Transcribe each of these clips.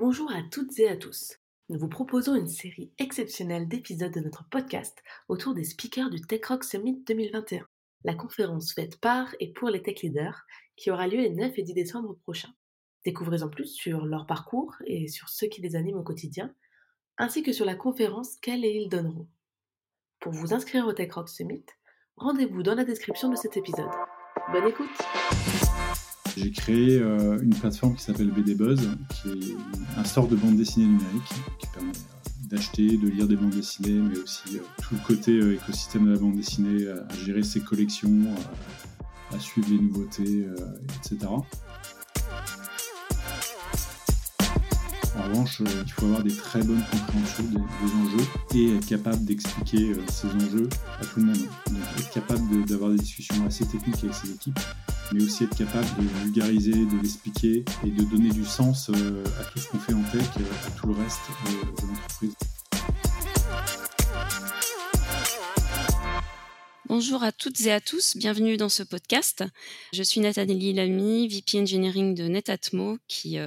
Bonjour à toutes et à tous. Nous vous proposons une série exceptionnelle d'épisodes de notre podcast autour des speakers du Tech Rock Summit 2021, la conférence faite par et pour les tech leaders qui aura lieu les 9 et 10 décembre prochains. Découvrez en plus sur leur parcours et sur ceux qui les animent au quotidien, ainsi que sur la conférence qu'elles et ils donneront. Pour vous inscrire au Tech Rock Summit, rendez-vous dans la description de cet épisode. Bonne écoute J'ai créé euh, une plateforme qui s'appelle BD Buzz, qui est un sort de bande dessinée numérique qui permet euh, d'acheter, de lire des bandes dessinées, mais aussi euh, tout le côté écosystème de la bande dessinée, à gérer ses collections, à suivre les nouveautés, etc. En revanche, il faut avoir des très bonnes compréhensions des, enjeux et être capable d'expliquer ces enjeux à tout le monde. Donc être capable d'avoir des discussions assez techniques avec ses équipes mais aussi être capable de vulgariser, de l'expliquer et de donner du sens euh, à tout ce qu'on fait en tech, euh, à tout le reste euh, de l'entreprise. Bonjour à toutes et à tous, bienvenue dans ce podcast. Je suis Nathalie Lamy, VP Engineering de Netatmo qui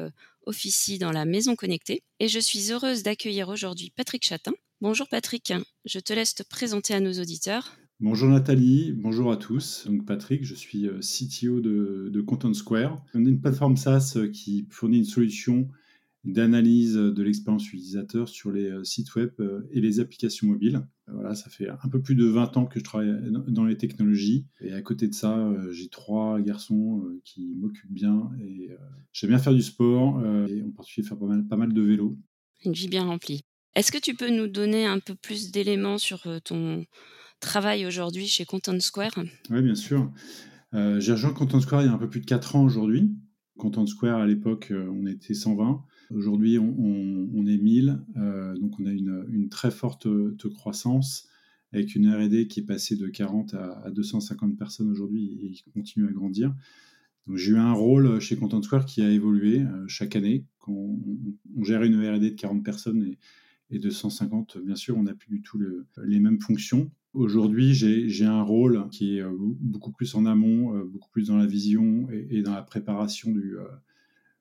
officie dans la maison connectée et je suis heureuse d'accueillir aujourd'hui Patrick Chatin. Bonjour Patrick, je te laisse te présenter à nos auditeurs. Bonjour Nathalie, bonjour à tous. Donc Patrick, je suis euh, CTO de, Content Square. On est une plateforme SaaS euh, qui fournit une solution d'analyse de l'expérience utilisateur sur les euh, sites web et les applications mobiles. Voilà, ça fait un peu plus de 20 ans que je travaille dans les technologies. Et à côté de ça, j'ai trois garçons qui m'occupent bien. Et j'aime bien faire du sport et en particulier faire pas mal, pas mal de vélo. Une vie bien remplie. Est-ce que tu peux nous donner un peu plus d'éléments sur ton travaille aujourd'hui chez Content Square Oui, bien sûr. Euh, j'ai rejoint Content Square il y a un peu plus de 4 ans aujourd'hui. Content Square, à l'époque, euh, on était 120. Aujourd'hui, on, est 1000. Euh, donc, on a une, très forte croissance avec une R&D qui est passée de 40 à, 250 personnes aujourd'hui et qui continue à grandir. J'ai eu un rôle chez Content Square qui a évolué chaque année. Quand on, gère une R&D de 40 personnes et, et 250, bien sûr, on n'a plus du tout les mêmes fonctions. Aujourd'hui, j'ai un rôle qui est euh, beaucoup plus en amont, euh, beaucoup plus dans la vision et, dans la préparation du, euh,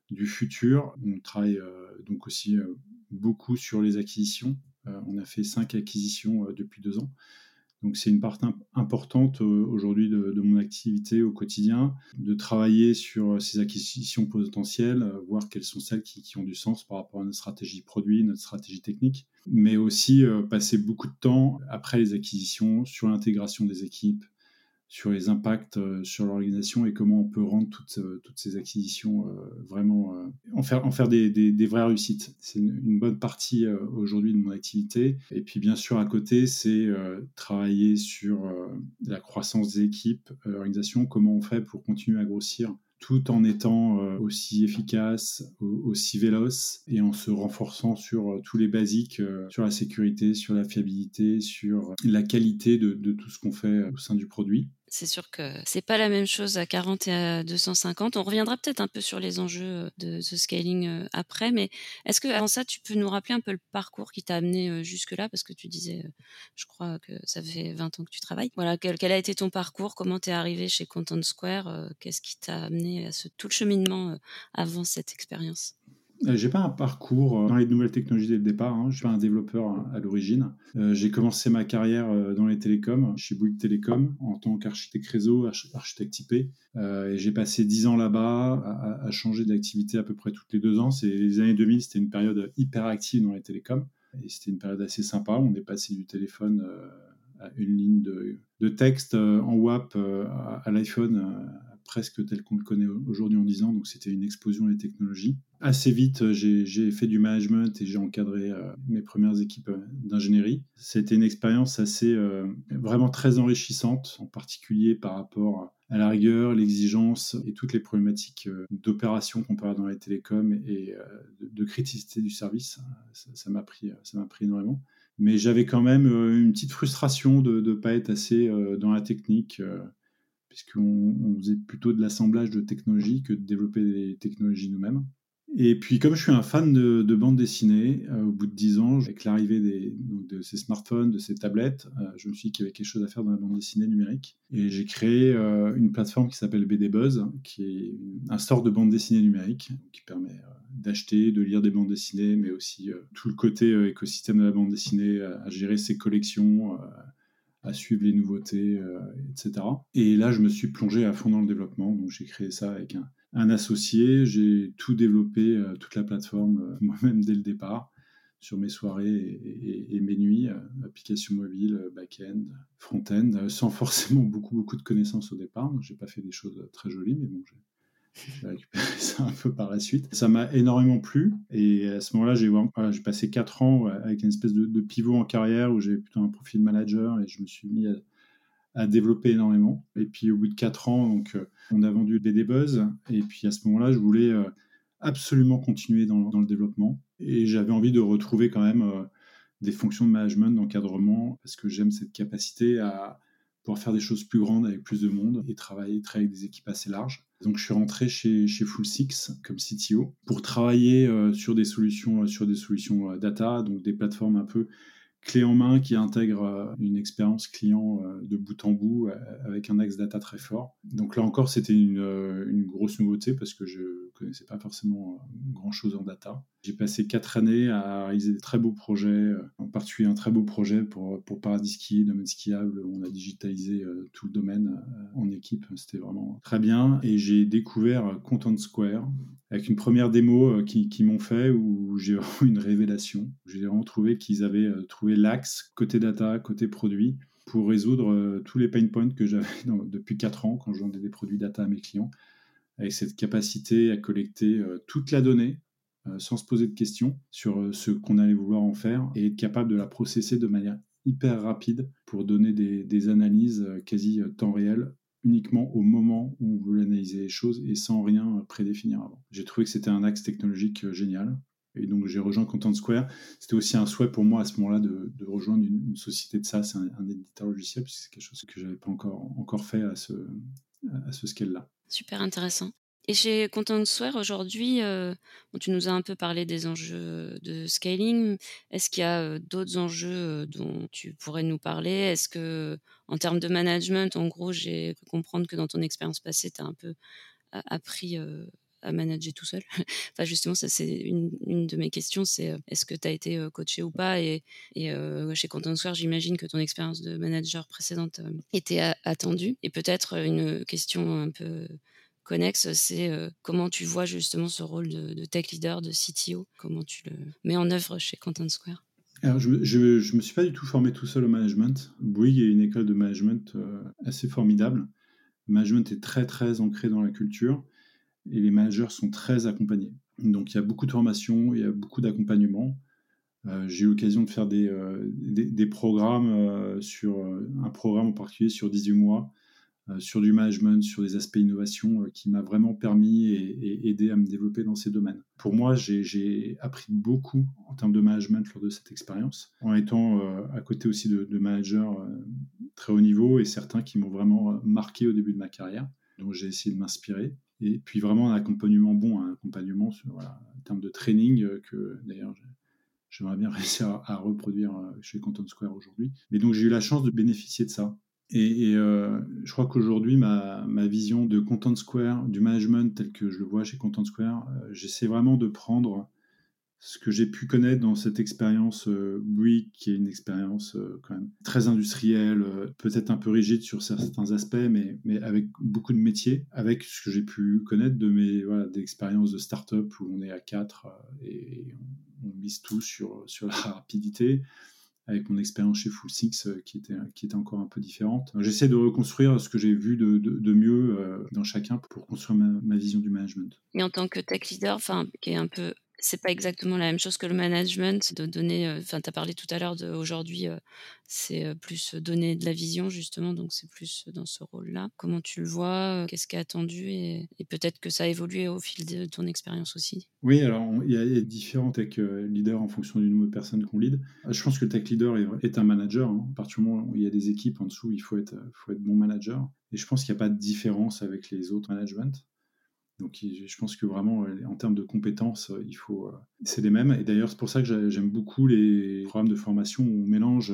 du futur. On travaille donc aussi beaucoup sur les acquisitions. on a fait cinq acquisitions depuis deux ans. Donc c'est une part importante aujourd'hui de, mon activité au quotidien, de travailler sur ces acquisitions potentielles, voir quelles sont celles qui, ont du sens par rapport à notre stratégie produit, notre stratégie technique, mais aussi passer beaucoup de temps après les acquisitions sur l'intégration des équipes, sur les impacts euh, sur l'organisation et comment on peut rendre toutes, euh, ces acquisitions euh, vraiment, en faire, des, vraies réussites. C'est une, bonne partie aujourd'hui de mon activité. Et puis bien sûr à côté, c'est travailler sur la croissance des équipes, l'organisation, comment on fait pour continuer à grossir tout en étant aussi efficace, aussi véloce et en se renforçant sur tous les basiques, sur la sécurité, sur la fiabilité, sur la qualité de tout ce qu'on fait au sein du produit. C'est sûr que c'est pas la même chose à 40 et à 250. On reviendra peut-être un peu sur les enjeux de ce scaling après, mais est-ce que avant ça, tu peux nous rappeler un peu le parcours qui t'a amené jusque-là? Parce que tu disais, je crois que ça fait 20 ans que tu travailles. Voilà, quel, a été ton parcours? Comment tu es arrivé chez Content Square? Qu'est-ce qui t'a amené à ce, tout le cheminement avant cette expérience? euh, j'ai pas un parcours euh, dans les nouvelles technologies dès le départ. Hein. Je suis pas un développeur à l'origine. Euh, j'ai commencé ma carrière dans les télécoms, chez Bouygues Télécom, en tant qu'architecte réseau, architecte IP. et j'ai passé dix ans là-bas à, changer d'activité à peu près toutes les deux ans. Les années 2000, c'était une période hyper active dans les télécoms. Et c'était une période assez sympa. On est passé du téléphone à une ligne de, texte en WAP à l'iPhone presque tel qu'on le connaît aujourd'hui en 10 ans. Donc c'était une explosion des technologies. Assez vite, euh, j'ai fait du management et j'ai encadré euh, mes premières équipes euh, d'ingénierie. C'était une expérience assez, vraiment très enrichissante, en particulier par rapport à la rigueur, l'exigence et toutes les problématiques d'opération qu'on peut avoir dans les télécoms et de, criticité du service. Ça m'a pris, ça m'a pris énormément. Mais j'avais quand même une petite frustration de ne pas être assez dans la technique puisqu'on faisait plutôt de l'assemblage de technologies que de développer des technologies nous-mêmes. Et puis, comme je suis un fan de, bande dessinée, au bout de dix ans, avec l'arrivée de ces smartphones, de ces tablettes, je me suis dit qu'il y avait quelque chose à faire dans la bande dessinée numérique. Et j'ai créé une plateforme qui s'appelle BD Buzz, qui est un store de bande dessinée numérique, qui permet d'acheter, de lire des bandes dessinées, mais aussi tout le côté écosystème de la bande dessinée, à gérer ses collections, à suivre les nouveautés, etc. Et là, je me suis plongé à fond dans le développement. Donc, j'ai créé ça avec un, associé. J'ai tout développé, euh, toute la plateforme euh, moi-même dès le départ, sur mes soirées et, mes nuits, euh, application mobile, back-end, front-end, sans forcément beaucoup, beaucoup de connaissances au départ. J'ai pas fait des choses très jolies, mais bon, j'ai récupéré ça un peu par la suite. Ça m'a énormément plu et à ce moment-là, j'ai passé 4 ans avec une espèce de, de pivot en carrière où j'ai plutôt un profil manager et je me suis mis à, développer énormément. Et puis au bout de quatre ans, donc, euh, on a vendu BD Buzz. Et puis à ce moment-là, je voulais euh, absolument continuer dans, le développement. Et j'avais envie de retrouver quand même euh, des fonctions de management, d'encadrement, parce que j'aime cette capacité à pouvoir faire des choses plus grandes avec plus de monde et travailler, travailler avec des équipes assez larges. Donc je suis rentré chez, Full Six comme CTO pour travailler sur des solutions, sur des solutions data, donc des plateformes un peu clé en main qui intègre euh, une expérience client euh, de bout en bout euh, avec un axe data très fort. Donc là encore, c'était une, grosse nouveauté parce que je ne connaissais pas forcément grand-chose en data. J'ai passé quatre années à réaliser des très beaux projets, en particulier un très beau projet pour, pour Paradis Ski, domaine skiable. On a digitalisé tout le domaine en équipe. C'était vraiment très bien. Et j'ai découvert Content Square, avec une première démo euh, qui, m'ont fait où j'ai vraiment une révélation. J'ai vraiment trouvé qu'ils avaient euh, l'axe côté data, côté produit pour résoudre euh, tous les pain points que j'avais depuis 4 ans quand je vendais des produits data à mes clients, avec cette capacité à collecter toute la donnée sans se poser de questions sur ce qu'on allait vouloir en faire et être capable de la processer de manière hyper rapide pour donner des, analyses quasi temps réel uniquement au moment où on veut analyser les choses et sans rien prédéfinir avant. J'ai trouvé que c'était un axe technologique euh, génial. Et donc j'ai rejoint Content Square. C'était aussi un souhait pour moi à ce moment-là de, rejoindre une, société de SaaS, un, un éditeur logiciel, puisque c'est quelque chose que je n'avais pas encore, encore fait à ce, à ce scale-là. Super intéressant. Et chez Content Square aujourd'hui, euh, tu nous as un peu parlé des enjeux de scaling. Est-ce qu'il y a euh, d'autres enjeux euh, dont tu pourrais nous parler? Est-ce que, en termes de management, en gros, j'ai pu comprendre que dans ton expérience passée, tu as un peu appris à manager tout seul. enfin, justement, ça, c'est une, de mes questions, c'est est-ce que tu as été coaché ou pas? Et, et chez Content Square, j'imagine que ton expérience de manager précédente était attendue. Et peut-être une question un peu connexe, c'est comment tu vois justement ce rôle de, tech leader, de CTO, comment tu le mets en œuvre chez Content Square? Alors, je ne me suis pas du tout formé tout seul au management. Bouygues est une école de management assez formidable. Le management est très, très ancré dans la culture et les managers sont très accompagnés. Donc, il y a beaucoup de formation, il y a beaucoup d'accompagnement. j'ai eu l'occasion de faire des, des programmes sur un programme en particulier sur 18 mois euh, sur du management, sur des aspects innovation euh, qui m'a vraiment permis et, aidé à me développer dans ces domaines. Pour moi, j'ai appris beaucoup en termes de management lors de cette expérience, en étant euh, à côté aussi de, managers très haut niveau et certains qui m'ont vraiment marqué au début de ma carrière. Donc j'ai essayé de m'inspirer. Et puis vraiment un accompagnement bon, un accompagnement en termes de training que d'ailleurs j'aimerais bien réussir à, reproduire chez Content Square aujourd'hui. Mais donc j'ai eu la chance de bénéficier de ça. Et, euh, je crois qu'aujourd'hui, ma, ma, vision de Content Square, du management tel que je le vois chez Content Square, euh, j'essaie vraiment de prendre ce que j'ai pu connaître dans cette expérience euh, qui est une expérience euh, quand même très industrielle, peut-être un peu rigide sur certains aspects, mais, mais avec beaucoup de métiers, avec ce que j'ai pu connaître de mes voilà, d'expériences de start-up où on est à quatre et on, on mise tout sur, sur la rapidité avec mon expérience chez Full Six euh, qui, était, qui était encore un peu différente. J'essaie de reconstruire ce que j'ai vu de, de, mieux euh, dans chacun pour construire ma, ma, vision du management. Et en tant que tech leader, enfin, qui est un peu c'est pas exactement la même chose que le management, de donner, euh, enfin, tu as parlé tout à l'heure d'aujourd'hui, euh, c'est euh, plus donner de la vision, justement, donc c'est plus dans ce rôle-là. Comment tu le vois Qu'est-ce qui est attendu Et, peut-être que ça a évolué au fil de ton expérience aussi? Oui, alors il y, a différents tech leaders en fonction du nombre de personnes qu'on lead. Je pense que le tech leader est, un manager. Hein. À partir du moment où il y a des équipes en dessous, il faut être, faut être bon manager. Et je pense qu'il n'y a pas de différence avec les autres managements. Donc je pense que vraiment, en termes de compétences, il faut, c'est les mêmes. Et d'ailleurs, c'est pour ça que j'aime beaucoup les programmes de formation où on mélange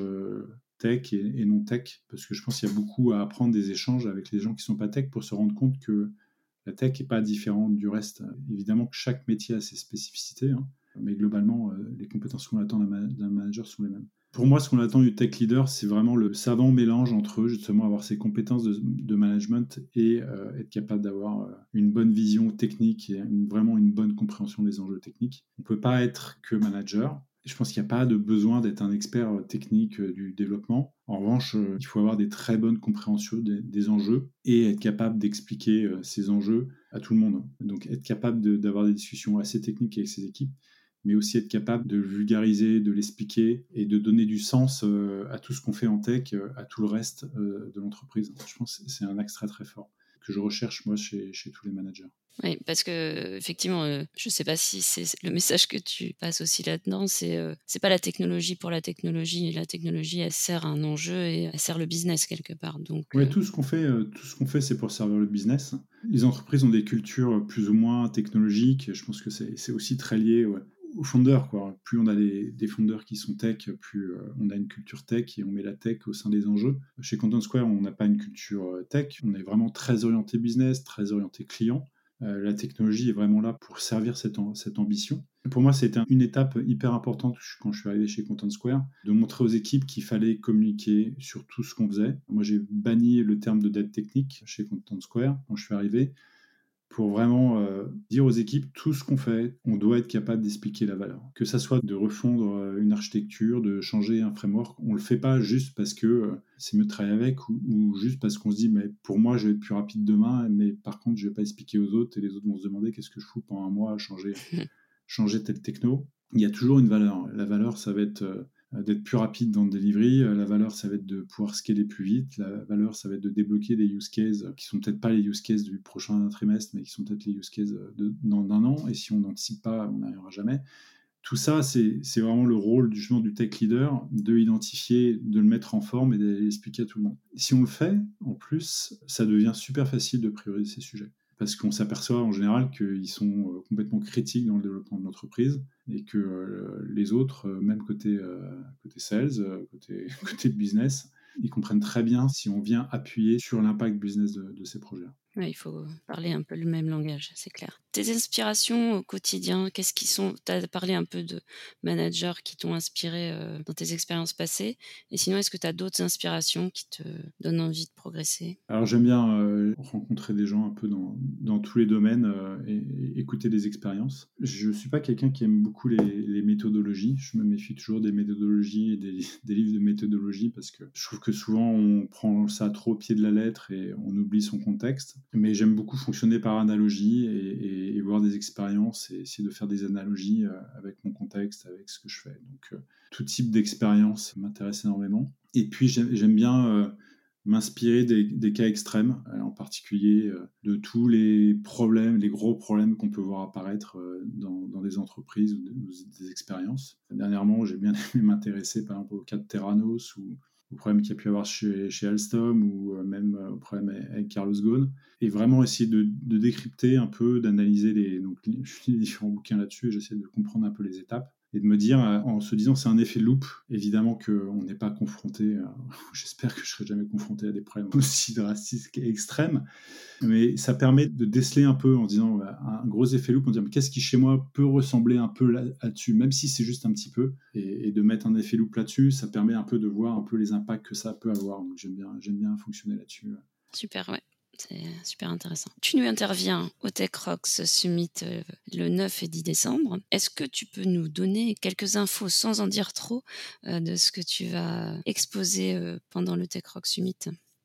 tech et, non tech, parce que je pense qu'il y a beaucoup à apprendre des échanges avec les gens qui ne sont pas tech pour se rendre compte que la tech n'est pas différente du reste. Évidemment que chaque métier a ses spécificités, hein, mais globalement, les compétences qu'on attend d'un manager sont les mêmes. Pour moi, ce qu'on attend du tech leader, c'est vraiment le savant mélange entre justement avoir ses compétences de, management et euh, être capable d'avoir euh, une bonne vision technique et vraiment une bonne compréhension des enjeux techniques. On ne peut pas être que manager. Je pense qu'il n'y a pas de besoin d'être un expert euh, technique du développement. En revanche, il faut avoir des très bonnes compréhensions des, des enjeux et être capable d'expliquer ces enjeux à tout le monde. Donc être capable d'avoir des discussions assez techniques avec ses équipes mais aussi être capable de vulgariser, de l'expliquer et de donner du sens euh, à tout ce qu'on fait en tech, euh, à tout le reste euh, de l'entreprise. Je pense que c'est un axe très très fort que je recherche moi chez, chez tous les managers. Oui, parce que effectivement, je ne sais pas si c'est le message que tu passes aussi là-dedans, c'est c'est pas la technologie pour la technologie. La technologie, elle sert un enjeu et elle sert le business quelque part. Donc, oui, tout ce qu'on fait, tout ce qu'on fait, c'est pour servir le business. Les entreprises ont des cultures plus ou moins technologiques. Je pense que c'est aussi très lié ouais, aux fondeurs. Quoi. Plus on a des, fondeurs qui sont tech, plus euh, on a une culture tech et on met la tech au sein des enjeux. Chez Content Square, on n'a pas une culture euh, tech, on est vraiment très orienté business, très orienté client. Euh, la technologie est vraiment là pour servir cette, cette ambition. pour moi, c'était une étape hyper importante quand je suis arrivé chez Content Square, de montrer aux équipes qu'il fallait communiquer sur tout ce qu'on faisait. Moi, j'ai banni le terme de dette technique chez Content Square quand je suis arrivé pour vraiment euh, dire aux équipes tout ce qu'on fait, on doit être capable d'expliquer la valeur. Que ça soit de refondre euh, une architecture, de changer un framework, on le fait pas juste parce que euh, c'est mieux de travailler avec ou, juste parce qu'on se dit mais pour moi je vais être plus rapide demain, mais par contre je vais pas expliquer aux autres et les autres vont se demander qu'est-ce que je fous pendant un mois à changer, changer telle techno. Il y a toujours une valeur. La valeur ça va être euh, d'être plus rapide dans le delivery. Euh, la valeur, ça va être de pouvoir scaler plus vite. La valeur, ça va être de débloquer des use cases qui sont peut-être pas les use cases du prochain trimestre, mais qui sont peut-être les use cases d'un an. Et si on n'anticipe pas, on n'arrivera jamais. Tout ça, c'est vraiment le rôle du, du tech leader, de identifier, de le mettre en forme et d'expliquer à tout le monde. Si on le fait, en plus, ça devient super facile de prioriser ces sujets parce qu'on s'aperçoit en général qu'ils sont euh, complètement critiques dans le développement de l'entreprise et que euh, les autres, euh, même côté, côté sales, côté, business, ils comprennent très bien si on vient appuyer sur l'impact business de, de ces projets il faut parler un peu le même langage, c'est clair. Tes inspirations au quotidien, qu'est-ce qui sont Tu as parlé un peu de managers qui t'ont inspiré euh, dans tes expériences passées. Et sinon, est-ce que tu as d'autres inspirations qui te donnent envie de progresser? Alors, j'aime bien euh, rencontrer des gens un peu dans, dans tous les domaines euh, et, écouter des expériences. Je ne suis pas quelqu'un qui aime beaucoup les, méthodologies. Je me méfie toujours des méthodologies et des, des livres de méthodologie parce que je trouve que souvent on prend ça trop au pied de la lettre et on oublie son contexte mais j'aime beaucoup fonctionner par analogie et, voir des expériences et essayer de faire des analogies euh, avec mon contexte, avec ce que je fais. Donc, euh, tout type d'expérience m'intéresse énormément. Et puis, j'aime bien euh, m'inspirer des, cas extrêmes, en particulier de tous les problèmes, les gros problèmes qu'on peut voir apparaître dans, des entreprises ou des, expériences. Dernièrement, j'ai bien aimé m'intéresser par exemple au cas de Terranos ou au problème qu'il y a pu avoir chez, Alstom ou euh, même euh, au problème avec Carlos Ghosn, et vraiment essayer de, décrypter un peu, d'analyser les, les différents bouquins là-dessus, et j'essaie de comprendre un peu les étapes et de me dire, euh, en se disant c'est un effet loop, évidemment qu'on n'est pas confronté, j'espère que je serai jamais confronté à des problèmes aussi drastiques et extrêmes, mais ça permet de déceler un peu en disant un gros effet loop, en disant qu'est-ce qui chez moi peut ressembler un peu là-dessus, même si c'est juste un petit peu, et, de mettre un effet loop là-dessus, ça permet un peu de voir un peu les impacts que ça peut avoir. Donc j'aime bien, j'aime bien fonctionner là-dessus. Super, ouais. C'est super intéressant. Tu nous interviens au Tech Rocks Summit euh, le 9 et 10 décembre. Est-ce que tu peux nous donner quelques infos sans en dire trop euh, de ce que tu vas exposer euh, pendant le Tech Rocks Summit?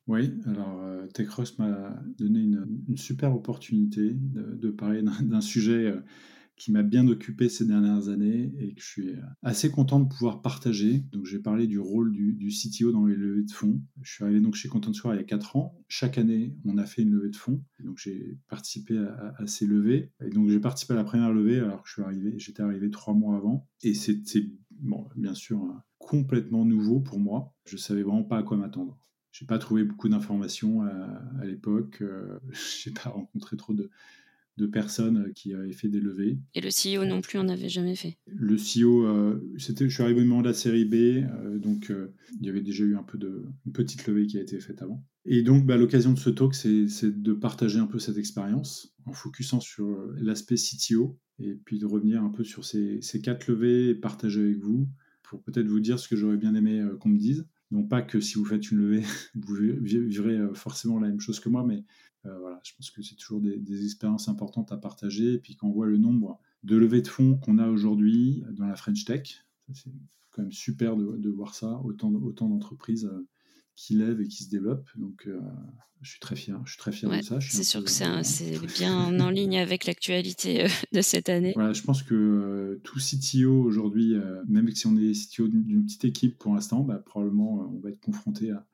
Oui, alors Tech Rocks m'a donné une, super opportunité de parler d'un sujet qui m'a bien occupé ces dernières années et que je suis assez content de pouvoir partager. Donc j'ai parlé du rôle du, CTO dans les levées de fonds. Je suis arrivé donc chez Content Square il y a 4 ans. Chaque année, on a fait une levée de fonds. Donc j'ai participé à, ces levées. Et donc j'ai participé à la première levée alors que je suis arrivé, j'étais arrivé trois mois avant. Et c'était bon, bien sûr complètement nouveau pour moi. Je savais vraiment pas à quoi m'attendre. J'ai pas trouvé beaucoup d'informations à, l'époque. Euh, j'ai pas rencontré trop de de personnes qui avaient fait des levées. Et le CEO non plus en avait jamais fait. Le CEO, c'était, je suis arrivé au moment de la série B, donc il y avait déjà eu un peu de une petite levée qui a été faite avant. Et donc, bah, l'occasion de ce talk, c'est de partager un peu cette expérience en focusant sur l'aspect CTO et puis de revenir un peu sur ces, ces quatre levées et partager avec vous pour peut-être vous dire ce que j'aurais bien aimé qu'on me dise. Non pas que si vous faites une levée, vous vivrez forcément la même chose que moi, mais euh, voilà, je pense que c'est toujours des, expériences importantes à partager. Et puis quand on voit le nombre de levées de fonds qu'on a aujourd'hui dans la French Tech, c'est quand même super de, voir ça, autant, autant d'entreprises euh, qui lèvent et qui se développent. Donc, euh, je suis très fier. Je suis très fier de ça. C'est sûr que c'est bien en ligne avec l'actualité de cette année. Voilà, je pense que tout CTO aujourd'hui, même si on est CTO d'une petite équipe pour l'instant, bah, probablement on va être confronté à,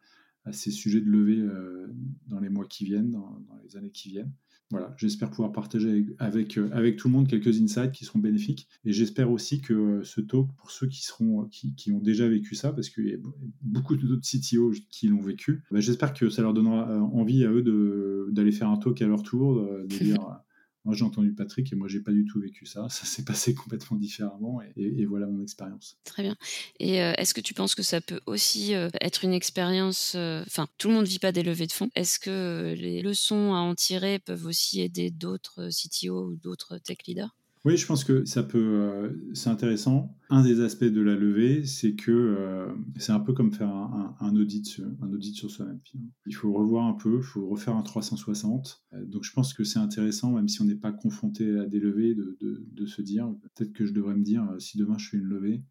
à ces sujets de levée euh, dans les mois qui viennent, dans, les années qui viennent. Voilà, j'espère pouvoir partager avec, euh, avec, tout le monde quelques insights qui seront bénéfiques. Et j'espère aussi que euh, ce talk, pour ceux qui, seront, qui, qui ont déjà vécu ça, parce qu'il y a beaucoup d'autres CTO qui l'ont vécu, bah, j'espère que ça leur donnera envie à eux d'aller faire un talk à leur tour, de dire moi, j'ai entendu Patrick et moi, j'ai pas du tout vécu ça. Ça s'est passé complètement différemment et, voilà mon expérience. Très bien. Et euh, est-ce que tu penses que ça peut aussi euh, être une expérience euh, Enfin, tout le monde vit pas des levées de fonds. Est-ce que les leçons à en tirer peuvent aussi aider d'autres CTO ou d'autres tech leaders? Oui, je pense que ça peut, euh, c'est intéressant. Un des aspects de la levée, c'est que euh, c'est un peu comme faire un, audit, sur, un audit sur soi-même. Il faut revoir un peu, il faut refaire un 360. Euh, donc je pense que c'est intéressant, même si on n'est pas confronté à des levées, de, de se dire, peut-être que je devrais me dire, si demain je fais une levée,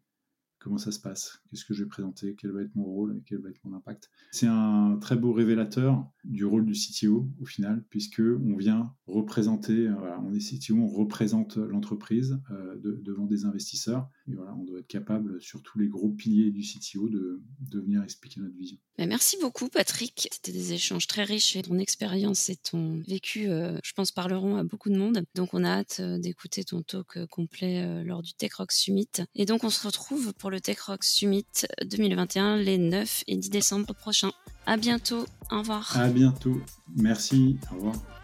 comment ça se passe, qu'est-ce que je vais présenter, quel va être mon rôle? Quel va être mon impact? C'est un très beau révélateur du rôle du CTO au final, puisque on vient représenter, euh, on est CTO, on représente l'entreprise euh, devant des investisseurs, et voilà, on doit être capable sur tous les gros piliers du CTO de, de venir expliquer notre vision. Bah, merci beaucoup Patrick, c'était des échanges très riches et ton expérience et ton vécu, euh, je pense, parleront à beaucoup de monde. Donc on a hâte d'écouter ton talk complet lors du Tech Rock Summit. Et donc on se retrouve pour le Tech Rock Summit 2021 les 9 et 10 décembre prochains. À bientôt. Au revoir. À bientôt. Merci. Au revoir.